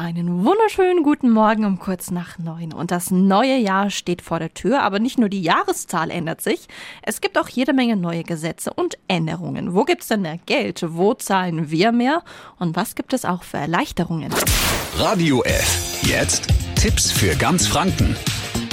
Einen wunderschönen guten Morgen um kurz nach neun. Und das neue Jahr steht vor der Tür, aber nicht nur die Jahreszahl ändert sich. Es gibt auch jede Menge neue Gesetze und Änderungen. Wo gibt's denn mehr Geld? Wo zahlen wir mehr? Und was gibt es auch für Erleichterungen? Radio F. Jetzt Tipps für ganz Franken.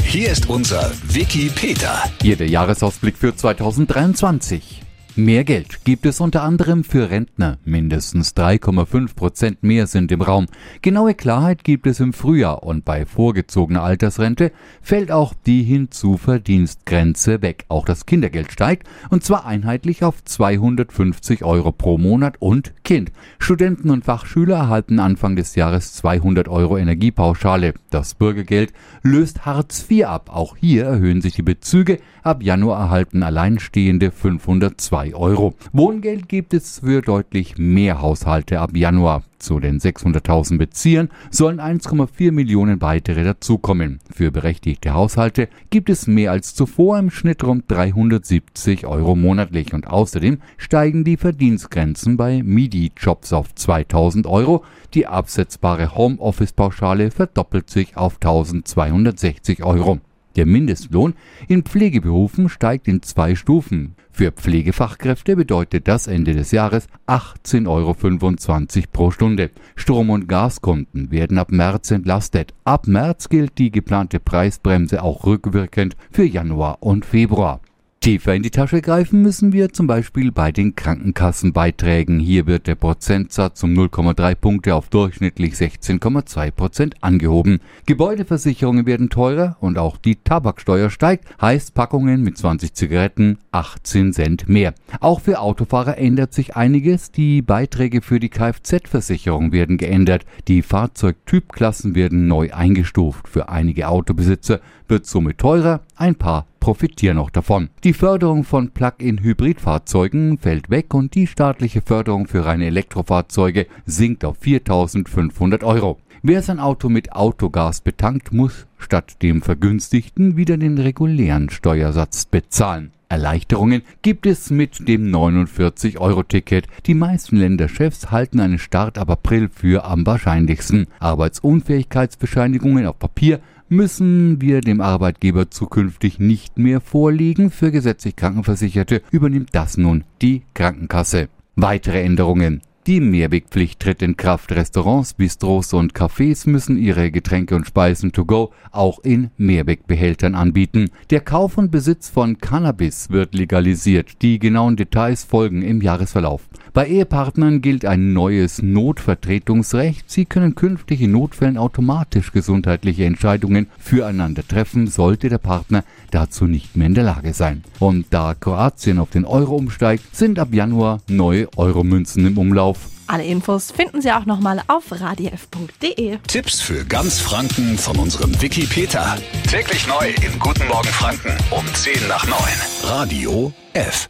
Hier ist unser Wiki Peter. Hier der Jahresausblick für 2023. Mehr Geld gibt es unter anderem für Rentner. Mindestens 3,5 Prozent mehr sind im Raum. Genaue Klarheit gibt es im Frühjahr und bei vorgezogener Altersrente fällt auch die Hinzuverdienstgrenze weg. Auch das Kindergeld steigt und zwar einheitlich auf 250 Euro pro Monat und Kind. Studenten und Fachschüler erhalten Anfang des Jahres 200 Euro Energiepauschale. Das Bürgergeld löst Hartz IV ab. Auch hier erhöhen sich die Bezüge. Ab Januar erhalten Alleinstehende 502 2 Euro. Wohngeld gibt es für deutlich mehr Haushalte ab Januar. Zu den 600.000 Beziehern sollen 1,4 Millionen weitere dazukommen. Für berechtigte Haushalte gibt es mehr als zuvor im Schnitt rund 370 Euro monatlich und außerdem steigen die Verdienstgrenzen bei MIDI-Jobs auf 2000 Euro. Die absetzbare Homeoffice-Pauschale verdoppelt sich auf 1260 Euro. Der Mindestlohn in Pflegeberufen steigt in zwei Stufen. Für Pflegefachkräfte bedeutet das Ende des Jahres 18,25 Euro pro Stunde. Strom- und Gaskunden werden ab März entlastet. Ab März gilt die geplante Preisbremse auch rückwirkend für Januar und Februar. Tiefer in die Tasche greifen müssen wir zum Beispiel bei den Krankenkassenbeiträgen. Hier wird der Prozentsatz um 0,3 Punkte auf durchschnittlich 16,2 Prozent angehoben. Gebäudeversicherungen werden teurer und auch die Tabaksteuer steigt, heißt Packungen mit 20 Zigaretten 18 Cent mehr. Auch für Autofahrer ändert sich einiges. Die Beiträge für die Kfz-Versicherung werden geändert. Die Fahrzeugtypklassen werden neu eingestuft. Für einige Autobesitzer wird somit teurer. Ein paar profitieren noch davon. Die Förderung von Plug-in-Hybridfahrzeugen fällt weg und die staatliche Förderung für reine Elektrofahrzeuge sinkt auf 4.500 Euro. Wer sein Auto mit Autogas betankt, muss statt dem vergünstigten wieder den regulären Steuersatz bezahlen. Erleichterungen gibt es mit dem 49-Euro-Ticket. Die meisten Länderchefs halten einen Start ab April für am wahrscheinlichsten. Arbeitsunfähigkeitsbescheinigungen auf Papier müssen wir dem Arbeitgeber zukünftig nicht mehr vorlegen. Für gesetzlich Krankenversicherte übernimmt das nun die Krankenkasse. Weitere Änderungen. Die Mehrwegpflicht tritt in Kraft. Restaurants, Bistros und Cafés müssen ihre Getränke und Speisen to go auch in Mehrwegbehältern anbieten. Der Kauf und Besitz von Cannabis wird legalisiert. Die genauen Details folgen im Jahresverlauf. Bei Ehepartnern gilt ein neues Notvertretungsrecht. Sie können künftig in Notfällen automatisch gesundheitliche Entscheidungen füreinander treffen, sollte der Partner dazu nicht mehr in der Lage sein. Und da Kroatien auf den Euro umsteigt, sind ab Januar neue Euromünzen im Umlauf. Alle Infos finden Sie auch nochmal auf radiof.de. Tipps für ganz Franken von unserem Wiki Peter. Täglich neu in Guten Morgen Franken um 10 nach 9. Radio. F.